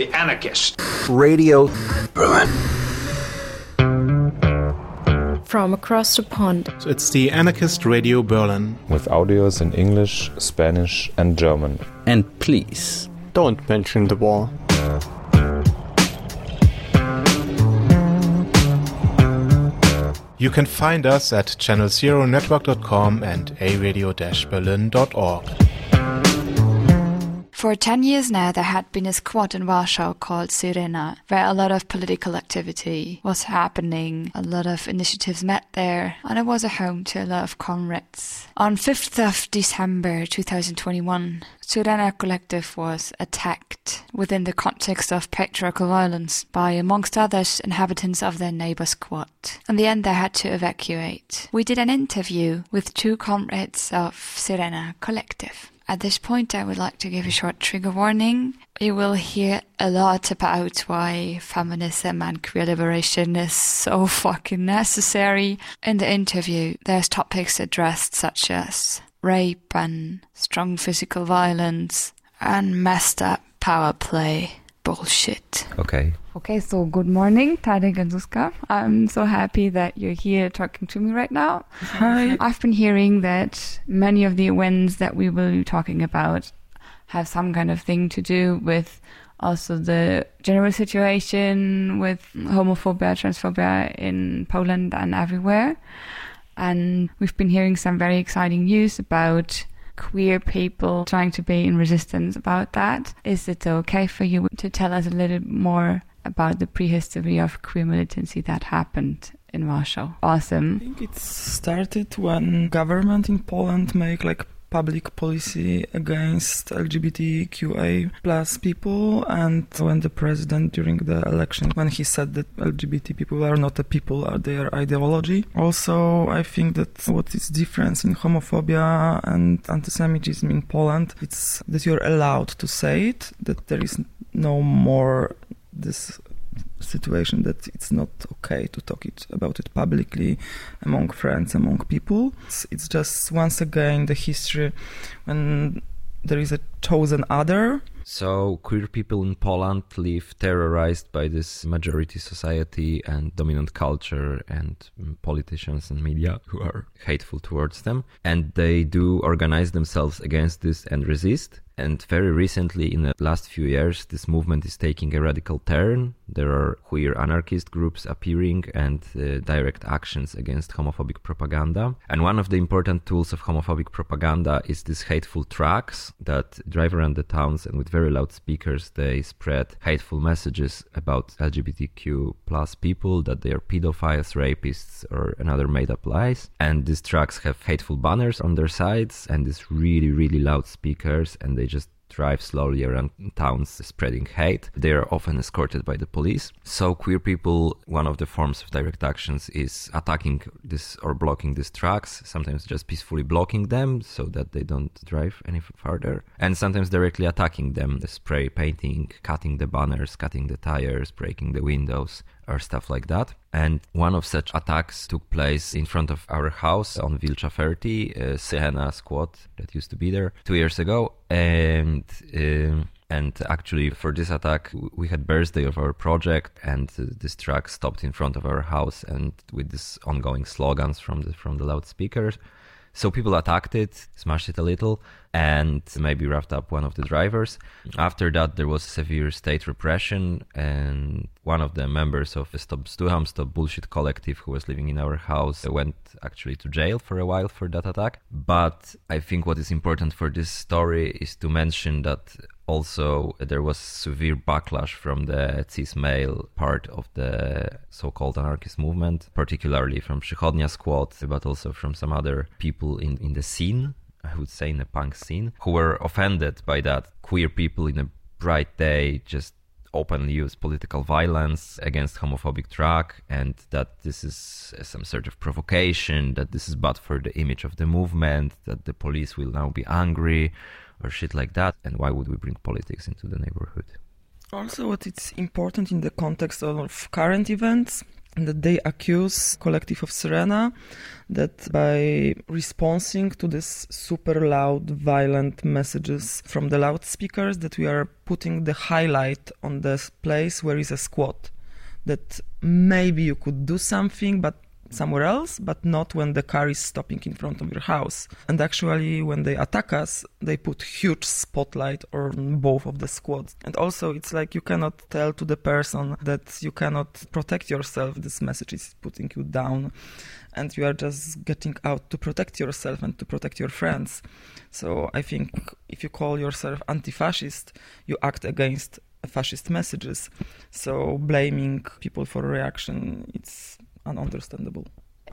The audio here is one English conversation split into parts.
The Anarchist. Radio Berlin. From across the pond. So it's the Anarchist Radio Berlin. With audios in English, Spanish, and German. And please, don't mention the war. You can find us at channelzeronetwork.com and aradio-berlin.org. For 10 years now, there had been a squat in Warsaw called Syrena, where a lot of political activity was happening. A lot of initiatives met there, and it was a home to a lot of comrades. On 5th of December 2021, Syrena Collective was attacked within the context of patriarchal violence by, amongst others, inhabitants of their neighbor squat. In the end, they had to evacuate. We did an interview with two comrades of Syrena Collective. At this point, I would like to give a short trigger warning. You will hear a lot about why feminism and queer liberation is so fucking necessary. In the interview, there's topics addressed such as rape and strong physical violence and messed up power play bullshit. Okay. Okay, so good morning, Tadek and Zuzka. I'm so happy that you're here talking to me right now. Hi. I've been hearing that many of the events that we will be talking about have some kind of thing to do with also the general situation with homophobia, transphobia in Poland and everywhere. And we've been hearing some very exciting news about queer people trying to be in resistance about that. Is it okay for you to tell us a little more about the prehistory of queer militancy that happened in Warsaw? Awesome. I think it started when government in Poland make like public policy against LGBTQA plus people and when the president during the election when he said that LGBT people are not a people are their ideology. Also I think that what is difference in homophobia and anti-Semitism in Poland it's that you're allowed to say it that there is no more this situation that it's not okay to talk it about it publicly among friends among people. It's, it's just once again the history when there is a chosen other. So queer people in Poland live terrorized by this majority society and dominant culture and mm, politicians and media who are hateful towards them. And they do organize themselves against this and resist and very recently, in the last few years, this movement is taking a radical turn. There are queer anarchist groups appearing and uh, direct actions against homophobic propaganda. And one of the important tools of homophobic propaganda is these hateful tracks that drive around the towns and with very loud speakers they spread hateful messages about LGBTQ plus people, that they are pedophiles, rapists, or another made up lies. And these tracks have hateful banners on their sides and these really, really loud speakers and they just drive slowly around towns spreading hate. They are often escorted by the police. So queer people, one of the forms of direct actions is attacking this or blocking these trucks, sometimes just peacefully blocking them so that they don't drive any further, and sometimes directly attacking them, the spray painting, cutting the banners, cutting the tires, breaking the windows, or stuff like that. And one of such attacks took place in front of our house on Wilcza 30, a Syrena squat that used to be there two years ago. And uh, and actually for this attack we had birthday of our project and uh, this truck stopped in front of our house and with this ongoing slogans from the from the loudspeakers so people attacked it, smashed it a little, and maybe wrapped up one of the drivers. After that, there was severe state repression, and one of the members of the Stop Bzdurom, Stop Bullshit collective who was living in our house went actually to jail for a while for that attack. But I think what is important for this story is to mention that also there was severe backlash from the cis male part of the so-called anarchist movement, particularly from Przychodnia squat, but also from some other people in, in the scene, I would say in the punk scene, who were offended by that. Queer people in a bright day just openly use political violence against homophobic track and that this is some sort of provocation that this is bad for the image of the movement that the police will now be angry or shit like that. And why would we bring politics into the neighborhood? Also, what it's important in the context of current events that they accuse collective of Syrena that by responding to this super loud violent messages from the loudspeakers that we are putting the highlight on this place where is a squat that maybe you could do something but somewhere else, but not when the car is stopping in front of your house. And actually, when they attack us, they put huge spotlight on both of the squads. And also, it's like you cannot tell to the person that you cannot protect yourself. This message is putting you down, and you are just getting out to protect yourself and to protect your friends. So I think if you call yourself anti-fascist, you act against fascist messages. So blaming people for reaction, it's ununderstandable.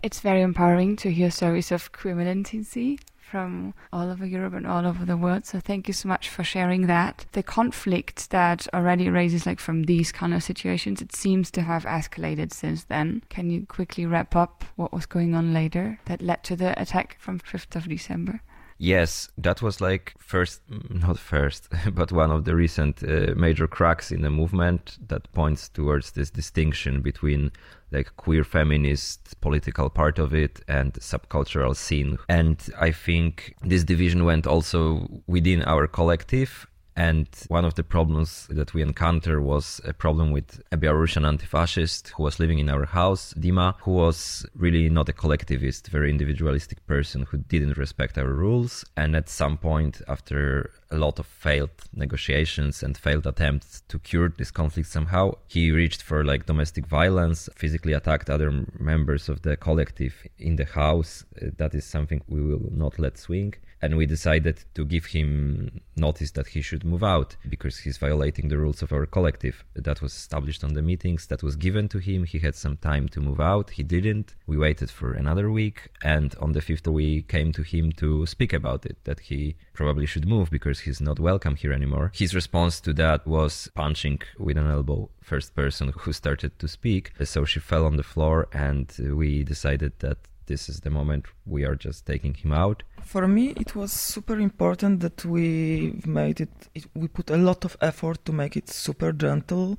It's very empowering to hear stories of queer militancy from all over Europe and all over the world. So thank you so much for sharing that. The conflict that already arises like from these kind of situations, it seems to have escalated since then. Can you quickly wrap up what was going on later that led to the attack from 5th of December? Yes, that was like first, not first, but one of the recent uh, major cracks in the movement that points towards this distinction between like queer feminist political part of it and subcultural scene. And I think this division went also within our collective and one of the problems that we encountered was a problem with a Belarusian anti-fascist who was living in our house, Dima, who was really not a collectivist, very individualistic person who didn't respect our rules. And at some point, after a lot of failed negotiations and failed attempts to cure this conflict somehow, he reached for like domestic violence, physically attacked other members of the collective in the house. That is something we will not let swing and we decided to give him notice that he should move out because he's violating the rules of our collective. That was established on the meetings, that was given to him. He had some time to move out. He didn't. We waited for another week, and on the fifth, we came to him to speak about it that he probably should move because he's not welcome here anymore. His response to that was punching with an elbow first person who started to speak. So she fell on the floor, and we decided that this is the moment we are just taking him out. For me, it was super important that we made it, it, we put a lot of effort to make it super gentle.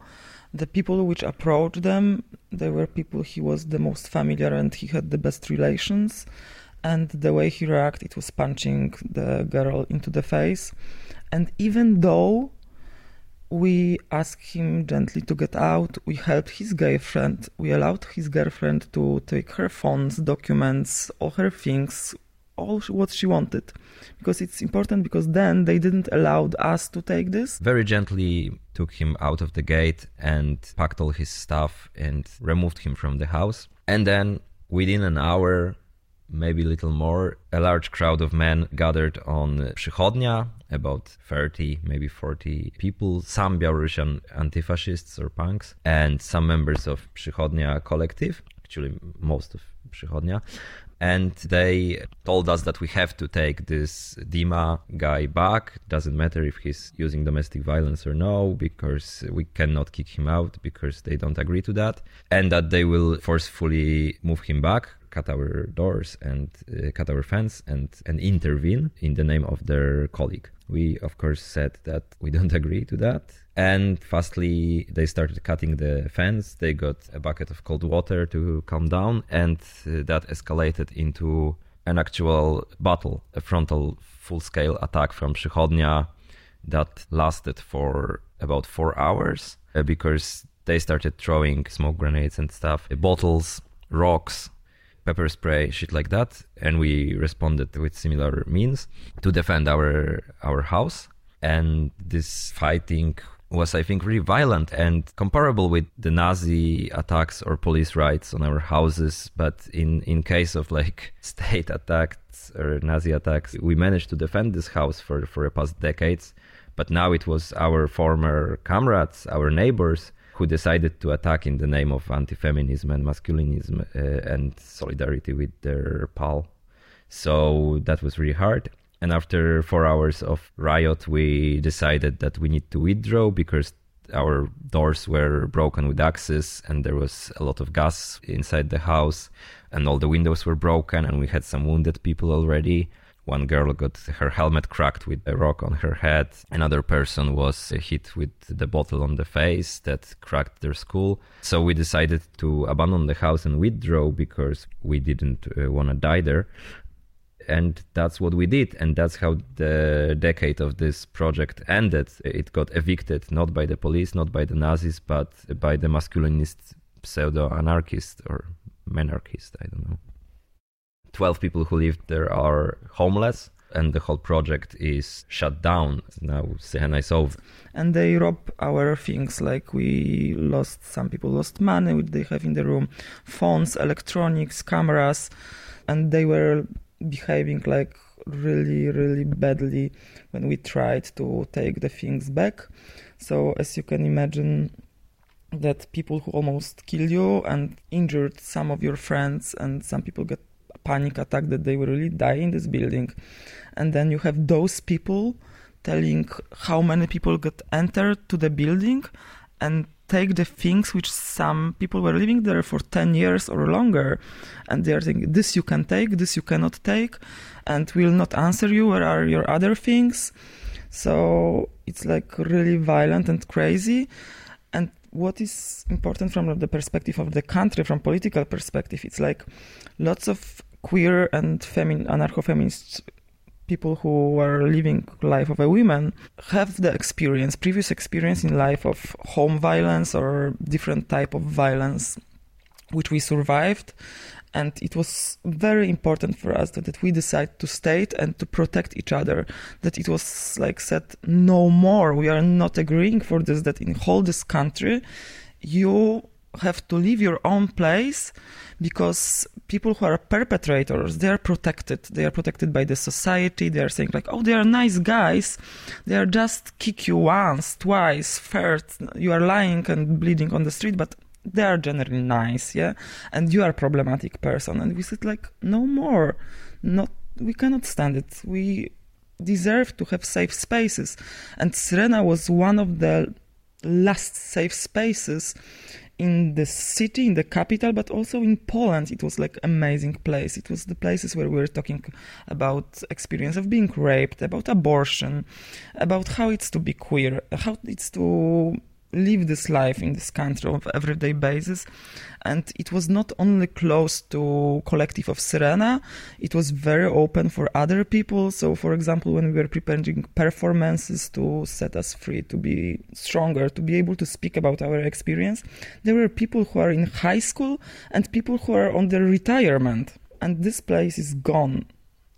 The people which approached them, they were people he was the most familiar and he had the best relations. And the way he reacted, it was punching the girl into the face. And even though we asked him gently to get out. We helped his girlfriend. We allowed his girlfriend to take her phones, documents, all her things, all what she wanted. Because it's important because then they didn't allow us to take this. Very gently took him out of the gate and packed all his stuff and removed him from the house. And then within an hour, maybe a little more, a large crowd of men gathered on Przychodnia, about 30, maybe 40 people, some Belarusian anti-fascists or punks, and some members of Przychodnia collective, actually most of Przychodnia. And they told us that we have to take this Dima guy back. Doesn't matter if he's using domestic violence or no, because we cannot kick him out because they don't agree to that. And that they will forcefully move him back cut our doors and uh, cut our fence and, and intervene in the name of their colleague. We, of course, said that we don't agree to that. And fastly, they started cutting the fence. They got a bucket of cold water to calm down, and uh, that escalated into an actual battle, a frontal full scale attack from Przychodnia that lasted for about four hours uh, because they started throwing smoke grenades and stuff, bottles, rocks, pepper spray, shit like that, and we responded with similar means to defend our our house. And this fighting was, I think, really violent and comparable with the Nazi attacks or police raids on our houses. But in in case of like state attacks or Nazi attacks, we managed to defend this house for for the past decades. But now it was our former comrades, our neighbors, who decided to attack in the name of anti-feminism and masculinism uh, and solidarity with their pal. So that was really hard. And after four hours of riot, we decided that we need to withdraw because our doors were broken with axes and there was a lot of gas inside the house and all the windows were broken and we had some wounded people already One girl got her helmet cracked with a rock on her head. Another person was hit with the bottle on the face that cracked their skull. So we decided to abandon the house and withdraw because we didn't uh, want to die there and that's what we did and that's how the decade of this project ended it got evicted not by the police not by the nazis but by the masculinist pseudo anarchist or menarchist i don't know 12 people who lived there are homeless and the whole project is shut down now Syrena is over and they rob our things like we lost some people lost money which they have in the room phones electronics cameras and they were behaving like really, really badly when we tried to take the things back. So, as you can imagine, that people who almost kill you and injured some of your friends, and some people get panic attack that they will really die in this building. And then you have those people telling how many people got entered to the building and take the things which some people were living there for 10 years or longer. And they are saying this you can take this you cannot take and will not answer you. Where are your other things? So it's like really violent and crazy. And what is important from the perspective of the country from political perspective it's like lots of queer and femin- anarcho-feminist people who are living life of a woman have the experience previous experience in life of home violence or different type of violence which we survived. And it was very important for us that, that we decided to state and to protect each other that it was like said no more. We are not agreeing for this that in whole this country you have to leave your own place because people who are perpetrators they are protected. They are protected by the society. They are saying like oh they are nice guys. They are just kick you once twice third. You are lying and bleeding on the street but they are generally nice yeah? And you are a problematic person. And we said like no more. Not we cannot stand it. We deserve to have safe spaces. And Syrena was one of the last safe spaces in the city, in the capital, but also in Poland. It was like amazing place. It was the places where we were talking about experience of being raped, about abortion, about how it's to be queer, how it's to live this life in this country on everyday basis. And it was not only close to collective of Syrena it was very open for other people. So for example when we were preparing performances to set us free to be stronger to be able to speak about our experience there were people who are in high school and people who are on their retirement. And this place is gone.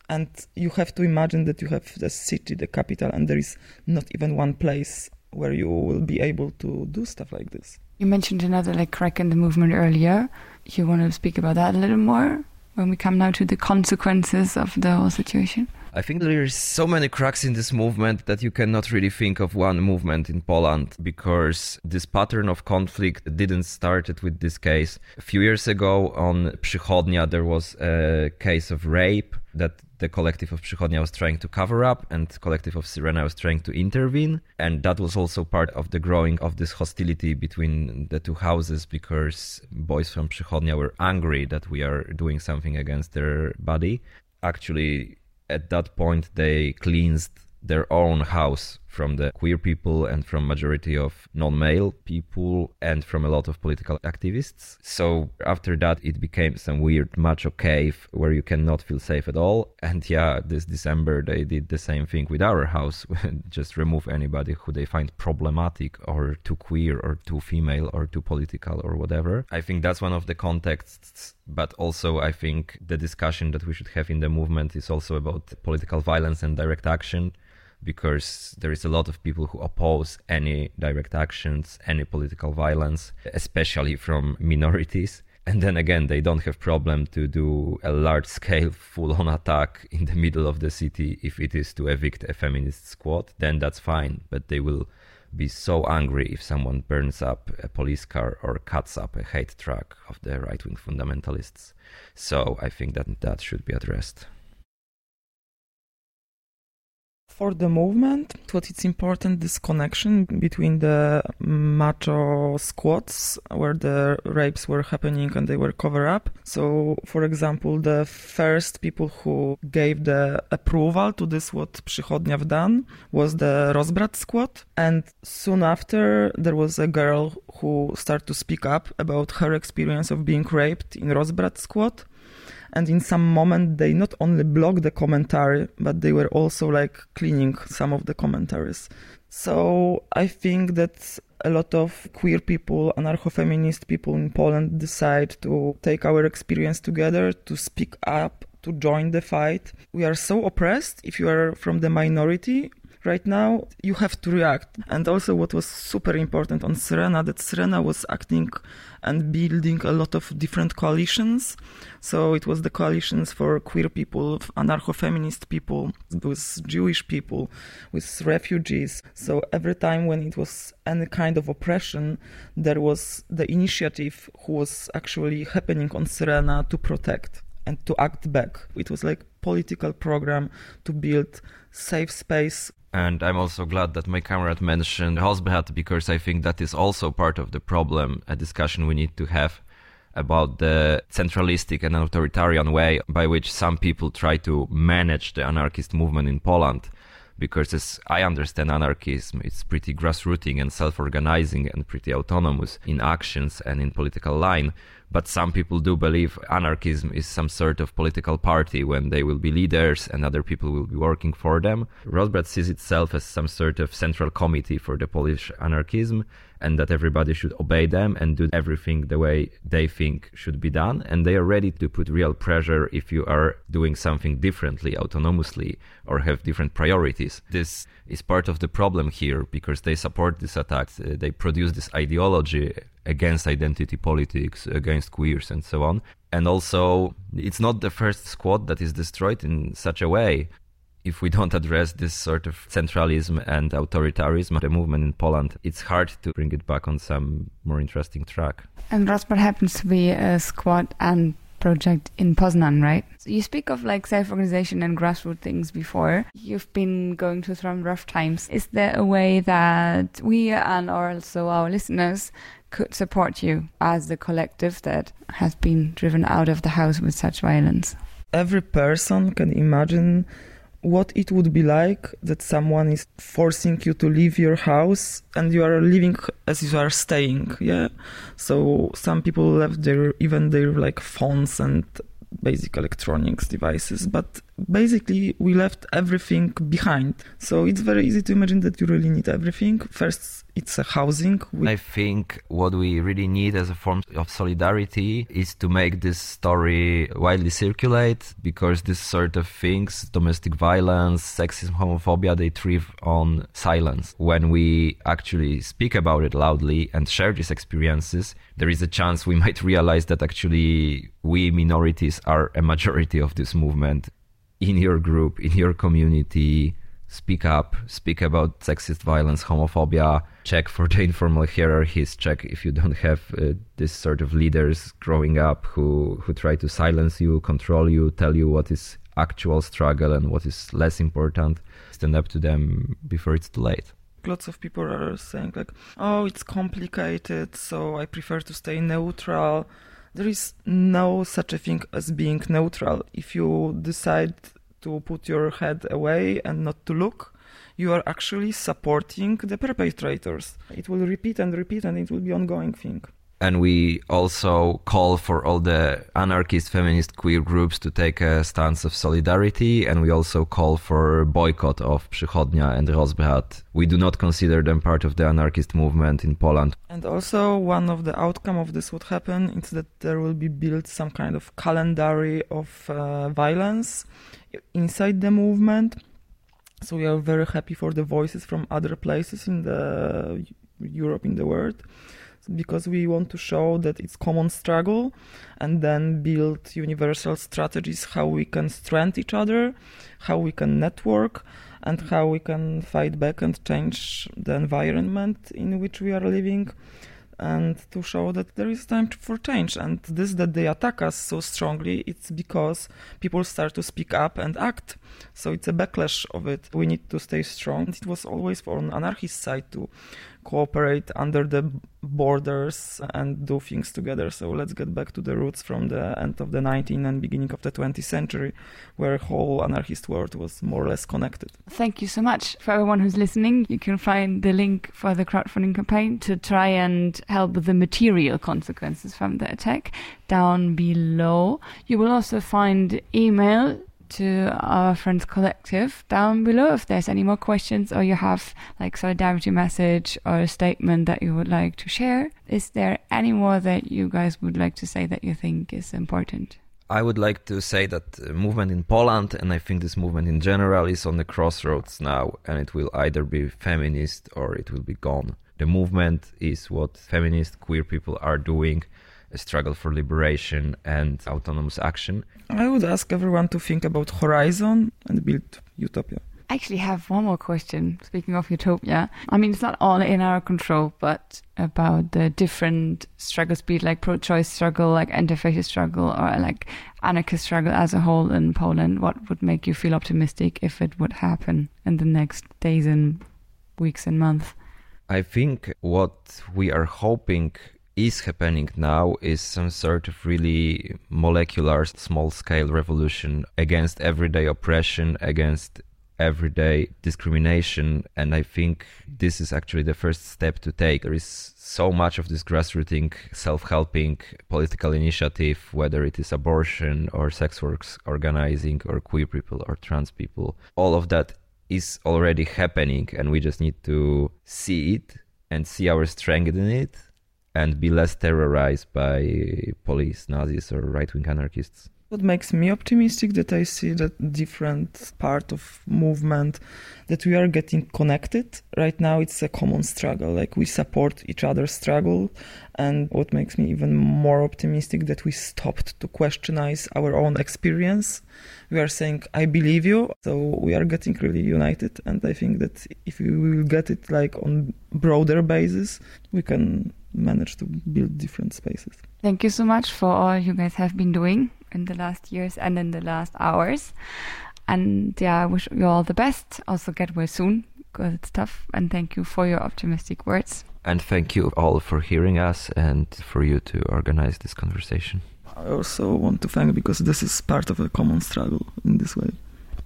And you have to imagine that you have the city the capital and there is not even one place where you will be able to do stuff like this. You mentioned another like crack in the movement earlier. You want to speak about that a little more when we come now to the consequences of the whole situation? I think there's so many cracks in this movement that you cannot really think of one movement in Poland because this pattern of conflict didn't start with this case. A few years ago on Przychodnia there was a case of rape that the collective of Przychodnia was trying to cover up and collective of Syrena was trying to intervene. And that was also part of the growing of this hostility between the two houses because boys from Przychodnia were angry that we are doing something against their body. Actually at that point they cleansed their own house from the queer people and from majority of non-male people and from a lot of political activists. So after that it became some weird macho cave where you cannot feel safe at all. And yeah this december they did the same thing with our house just remove anybody who they find problematic or too queer or too female or too political or whatever. I think that's one of the contexts but also i think the discussion that we should have in the movement is also about political violence and direct action because there is a lot of people who oppose any direct actions, any political violence, especially from minorities. And then again, they don't have problem to do a large scale full on attack in the middle of the city if it is to evict a feminist squad, then that's fine. But they will be so angry if someone burns up a police car or cuts up a hate truck of the right wing fundamentalists. So I think that that should be addressed. For the movement, what it's important this connection between the macho squads where the rapes were happening and they were cover up. So, for example, the first people who gave the approval to this what Przychodnia done was the Rozbrat squat, and soon after there was a girl who started to speak up about her experience of being raped in Rozbrat squat and in some moment they not only blocked the commentary but they were also like cleaning some of the commentaries. So i think that a lot of queer people anarcho-feminist people in poland decide to take our experience together to speak up to join the fight. We are so oppressed. If you are from the minority right now you have to react. And also what was super important on Syrena, that Syrena was acting and building a lot of different coalitions. So it was the coalitions for queer people anarcho-feminist people with jewish people with refugees. So every time when it was any kind of oppression there was the initiative who was actually happening on Syrena to protect and to act back. It was like political program to build safe space and I'm also glad that my comrade mentioned Rozbrat because I think that is also part of the problem, a discussion we need to have about the centralistic and authoritarian way by which some people try to manage the anarchist movement in Poland. Because as I understand anarchism, it's pretty grassrooting and self-organizing and pretty autonomous in actions and in political line but some people do believe anarchism is some sort of political party when they will be leaders and other people will be working for them. Rozbrat sees itself as some sort of central committee for the Polish anarchism and that everybody should obey them and do everything the way they think should be done. And they are ready to put real pressure if you are doing something differently, autonomously, or have different priorities. This is part of the problem here because they support these attacks. Uh, they produce this ideology against identity politics, against queers, and so on. And also, it's not the first squat that is destroyed in such a way. If we don't address this sort of centralism and authoritarianism, the movement in Poland, it's hard to bring it back on some more interesting track. And Rozbrat happens to be a squad and project in Poznan, right? So you speak of like self-organization and grassroots things before. You've been going through some rough times. Is there a way that we and also our listeners could support you as the collective that has been driven out of the house with such violence? Every person can imagine what it would be like that someone is forcing you to leave your house and you are living as you are staying yeah so some people left their even their like phones and basic electronics devices but basically we left everything behind. So it's very easy to imagine that you really need everything. First it's a housing i think what we really need as a form of solidarity is to make this story widely circulate because this sort of things domestic violence sexism homophobia they thrive on silence. When we actually speak about it loudly and share these experiences there is a chance we might realize that actually we minorities are a majority of this movement in your group, in your community, speak up, speak about sexist violence, homophobia, check for the informal hierarchies, check if you don't have uh, this sort of leaders growing up who, who try to silence you, control you, tell you what is actual struggle and what is less important. Stand up to them before it's too late. Lots of people are saying like, oh, it's complicated, so I prefer to stay neutral there is no such a thing as being neutral. If you decide to put your head away and not to look, you are actually supporting the perpetrators. It will repeat and repeat and it will be ongoing thing and we also call for all the anarchist feminist queer groups to take a stance of solidarity and we also call for boycott of Przychodnia and Rozbrat. We do not consider them part of the anarchist movement in Poland. And also one of the outcome of this would happen is that there will be built some kind of calendar of uh, violence inside the movement. So we are very happy for the voices from other places in the Europe in the world because we want to show that it's common struggle and then build universal strategies how we can strengthen each other how we can network and how we can fight back and change the environment in which we are living and to show that there is time for change. And this that they attack us so strongly, it's because people start to speak up and act. So it's a backlash of it. We need to stay strong. It was always on anarchist side to cooperate under the borders and do things together. So let's get back to the roots from the end of the 19th and beginning of the 20th century, where whole anarchist world was more or less connected. Thank you so much for everyone who's listening. You can find the link for the crowdfunding campaign to try and help with the material consequences from the attack down below. You will also find email to our friends collective down below if there's any more questions or you have like solidarity message or a statement that you would like to share. Is there any more that you guys would like to say that you think is important? I would like to say that the movement in Poland, and I think this movement in general, is on the crossroads now, and it will either be feminist or it will be gone. The movement is what feminist queer people are doing struggle for liberation and autonomous action. I would ask everyone to think about Horizon and build utopia. I actually have one more question. Speaking of utopia, I mean, it's not all in our control, but about the different struggles, be it like pro choice struggle, like anti fascist struggle, or like anarchist struggle as a whole in Poland, what would make you feel optimistic if it would happen in the next days and weeks and months? I think what we are hoping is happening now is some sort of really molecular, small scale revolution against everyday oppression, against everyday discrimination. And I think this is actually the first step to take. There is so much of this grassrooting, self helping political initiative, whether it is abortion or sex works organizing or queer people or trans people. All of that is already happening, and we just need to see it and see our strength in it and be less terrorized by police, Nazis, or right wing anarchists. What makes me optimistic that I see that different part of movement that we are getting connected. Right now it's a common struggle. Like we support each other's struggle. And what makes me even more optimistic that we stopped to questionize our own experience. We are saying, I believe you. So we are getting really united. And I think that if we will get it like on broader basis, we can manage to build different spaces. Thank you so much for all you guys have been doing in the last years and in the last hours. And yeah, I wish you all the best. Also, get well soon because it's tough. And thank you for your optimistic words. And thank you all for hearing us and for you to organize this conversation. I also want to thank because this is part of a common struggle in this way.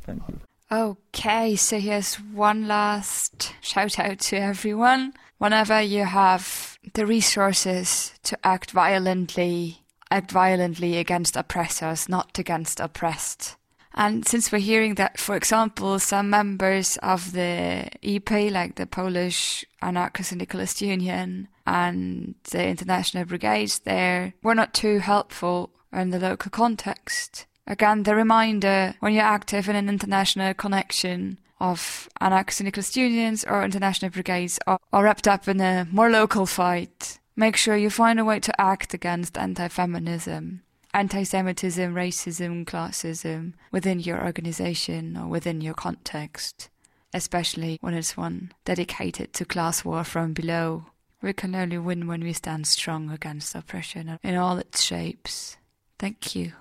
Thank you. Okay, so here's one last shout out to everyone. Whenever you have the resources to act violently act violently against oppressors, not against oppressed. And since we're hearing that, for example, some members of the EP, like the Polish Anarcho-Syndicalist Union and the International Brigades there, were not too helpful in the local context. Again, the reminder when you're active in an international connection of anarcho-syndicalist unions or international brigades are, wrapped up in a more local fight, Make sure you find a way to act against anti feminism, anti Semitism, racism, classism within your organization or within your context, especially when it's one dedicated to class war from below. We can only win when we stand strong against oppression in all its shapes. Thank you.